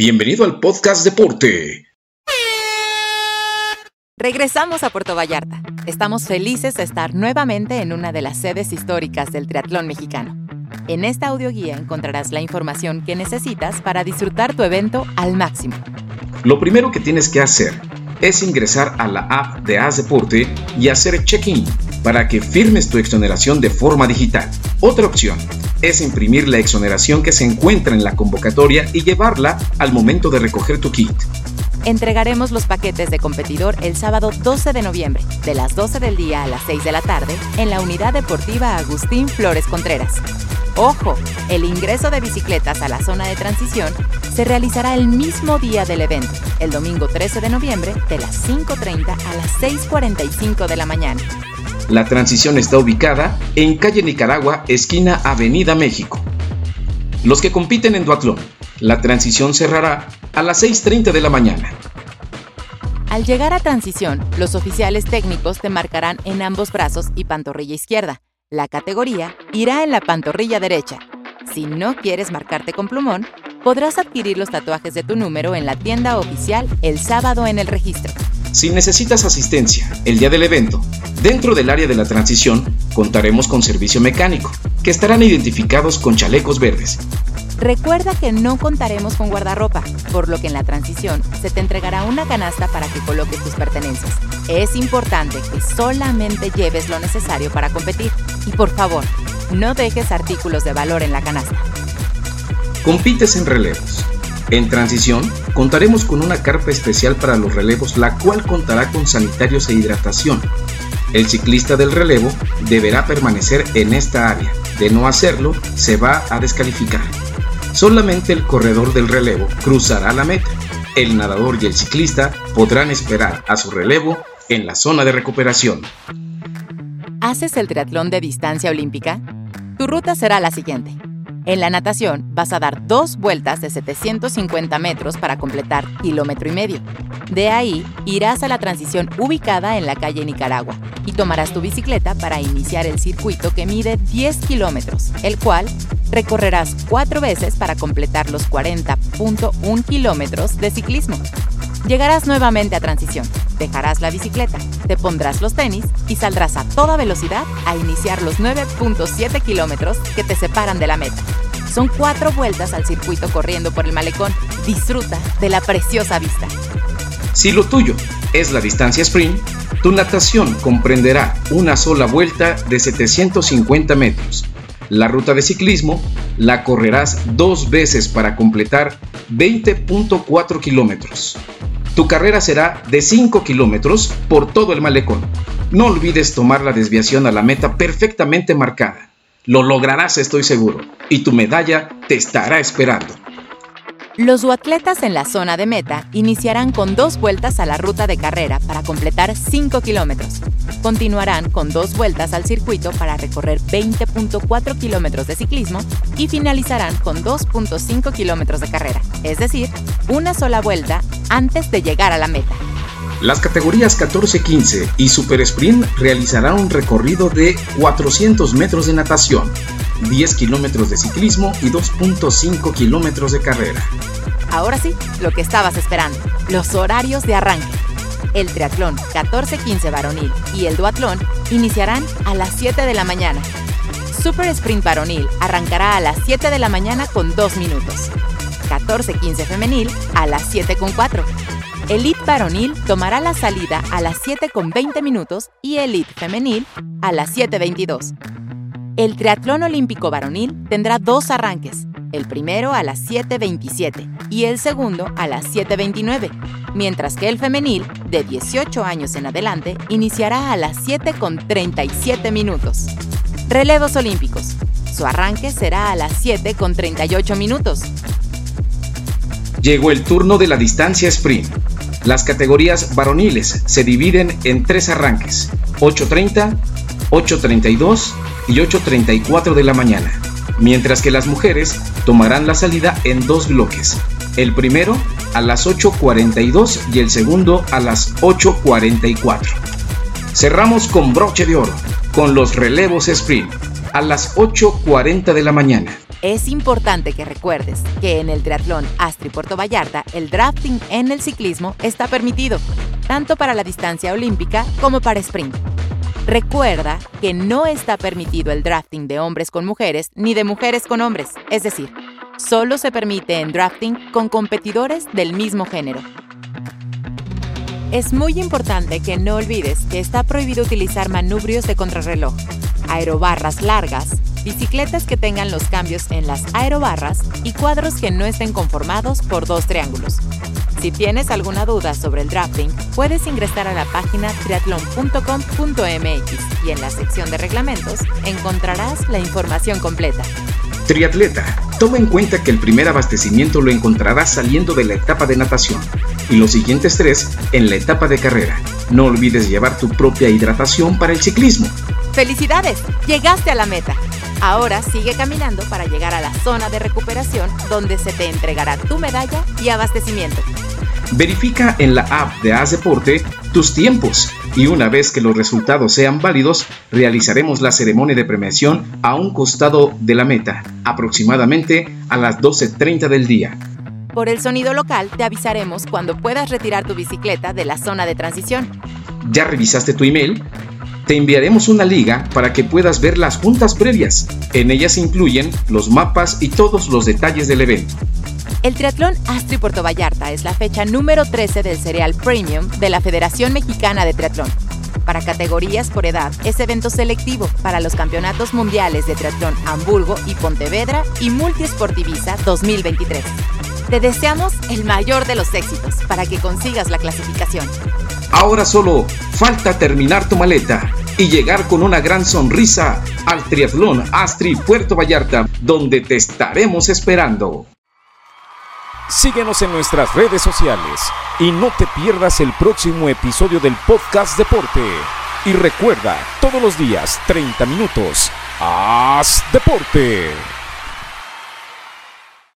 Bienvenido al podcast Deporte. Regresamos a Puerto Vallarta. Estamos felices de estar nuevamente en una de las sedes históricas del triatlón mexicano. En esta audioguía encontrarás la información que necesitas para disfrutar tu evento al máximo. Lo primero que tienes que hacer es ingresar a la app de As Deporte y hacer check-in para que firmes tu exoneración de forma digital. Otra opción es imprimir la exoneración que se encuentra en la convocatoria y llevarla al momento de recoger tu kit. Entregaremos los paquetes de competidor el sábado 12 de noviembre, de las 12 del día a las 6 de la tarde, en la Unidad Deportiva Agustín Flores Contreras. Ojo, el ingreso de bicicletas a la zona de transición se realizará el mismo día del evento, el domingo 13 de noviembre, de las 5.30 a las 6.45 de la mañana. La transición está ubicada en calle Nicaragua, esquina Avenida México. Los que compiten en duatlón, la transición cerrará a las 6.30 de la mañana. Al llegar a transición, los oficiales técnicos te marcarán en ambos brazos y pantorrilla izquierda. La categoría irá en la pantorrilla derecha. Si no quieres marcarte con plumón, podrás adquirir los tatuajes de tu número en la tienda oficial el sábado en el registro. Si necesitas asistencia el día del evento, dentro del área de la transición contaremos con servicio mecánico, que estarán identificados con chalecos verdes. Recuerda que no contaremos con guardarropa, por lo que en la transición se te entregará una canasta para que coloques tus pertenencias. Es importante que solamente lleves lo necesario para competir y por favor, no dejes artículos de valor en la canasta. Compites en relevos. En transición, contaremos con una carpa especial para los relevos, la cual contará con sanitarios e hidratación. El ciclista del relevo deberá permanecer en esta área. De no hacerlo, se va a descalificar. Solamente el corredor del relevo cruzará la meta. El nadador y el ciclista podrán esperar a su relevo en la zona de recuperación. ¿Haces el triatlón de distancia olímpica? Tu ruta será la siguiente. En la natación vas a dar dos vueltas de 750 metros para completar kilómetro y medio. De ahí irás a la transición ubicada en la calle Nicaragua y tomarás tu bicicleta para iniciar el circuito que mide 10 kilómetros, el cual recorrerás cuatro veces para completar los 40.1 kilómetros de ciclismo. Llegarás nuevamente a transición, dejarás la bicicleta, te pondrás los tenis y saldrás a toda velocidad a iniciar los 9.7 kilómetros que te separan de la meta. Son cuatro vueltas al circuito corriendo por el malecón. Disfruta de la preciosa vista. Si lo tuyo es la distancia sprint, tu natación comprenderá una sola vuelta de 750 metros. La ruta de ciclismo la correrás dos veces para completar 20.4 kilómetros. Tu carrera será de 5 kilómetros por todo el malecón. No olvides tomar la desviación a la meta perfectamente marcada. Lo lograrás, estoy seguro, y tu medalla te estará esperando. Los duatletas en la zona de meta iniciarán con dos vueltas a la ruta de carrera para completar 5 kilómetros. Continuarán con dos vueltas al circuito para recorrer 20.4 kilómetros de ciclismo y finalizarán con 2.5 kilómetros de carrera, es decir, una sola vuelta antes de llegar a la meta. Las categorías 14-15 y Super Sprint realizarán un recorrido de 400 metros de natación, 10 kilómetros de ciclismo y 2.5 kilómetros de carrera. Ahora sí, lo que estabas esperando, los horarios de arranque. El triatlón 14-15 varonil y el duatlón iniciarán a las 7 de la mañana. Super Sprint varonil arrancará a las 7 de la mañana con 2 minutos. 14-15 femenil a las 7 con 4. Elite varonil tomará la salida a las 7 con 20 minutos y Elite femenil a las 7.22. El triatlón olímpico varonil tendrá dos arranques, el primero a las 7.27 y el segundo a las 7.29, mientras que el femenil, de 18 años en adelante, iniciará a las 7.37 minutos. Relevos olímpicos. Su arranque será a las 7.38 minutos. Llegó el turno de la distancia sprint. Las categorías varoniles se dividen en tres arranques, 8.30, 8.32 y 8.34 de la mañana, mientras que las mujeres tomarán la salida en dos bloques, el primero a las 8.42 y el segundo a las 8.44. Cerramos con broche de oro, con los relevos sprint, a las 8.40 de la mañana. Es importante que recuerdes que en el triatlón Astri Puerto Vallarta el drafting en el ciclismo está permitido, tanto para la distancia olímpica como para sprint. Recuerda que no está permitido el drafting de hombres con mujeres ni de mujeres con hombres, es decir, solo se permite en drafting con competidores del mismo género. Es muy importante que no olvides que está prohibido utilizar manubrios de contrarreloj, aerobarras largas, bicicletas que tengan los cambios en las aerobarras y cuadros que no estén conformados por dos triángulos. Si tienes alguna duda sobre el drafting, puedes ingresar a la página triatlon.com.mx y en la sección de reglamentos encontrarás la información completa. Triatleta, toma en cuenta que el primer abastecimiento lo encontrarás saliendo de la etapa de natación y los siguientes tres en la etapa de carrera. No olvides llevar tu propia hidratación para el ciclismo. ¡Felicidades! Llegaste a la meta. Ahora sigue caminando para llegar a la zona de recuperación donde se te entregará tu medalla y abastecimiento. Verifica en la app de Haz Deporte tus tiempos y una vez que los resultados sean válidos, realizaremos la ceremonia de premiación a un costado de la meta, aproximadamente a las 12.30 del día. Por el sonido local te avisaremos cuando puedas retirar tu bicicleta de la zona de transición. ¿Ya revisaste tu email? Te enviaremos una liga para que puedas ver las juntas previas. En ellas se incluyen los mapas y todos los detalles del evento. El Triatlón Astri Puerto Vallarta es la fecha número 13 del cereal Premium de la Federación Mexicana de Triatlón. Para categorías por edad, es evento selectivo para los campeonatos mundiales de triatlón Hamburgo y Pontevedra y Multiesportivisa 2023. Te deseamos el mayor de los éxitos para que consigas la clasificación. Ahora solo falta terminar tu maleta y llegar con una gran sonrisa al Triatlón Astri Puerto Vallarta, donde te estaremos esperando. Síguenos en nuestras redes sociales y no te pierdas el próximo episodio del podcast Deporte. Y recuerda, todos los días, 30 minutos, haz deporte.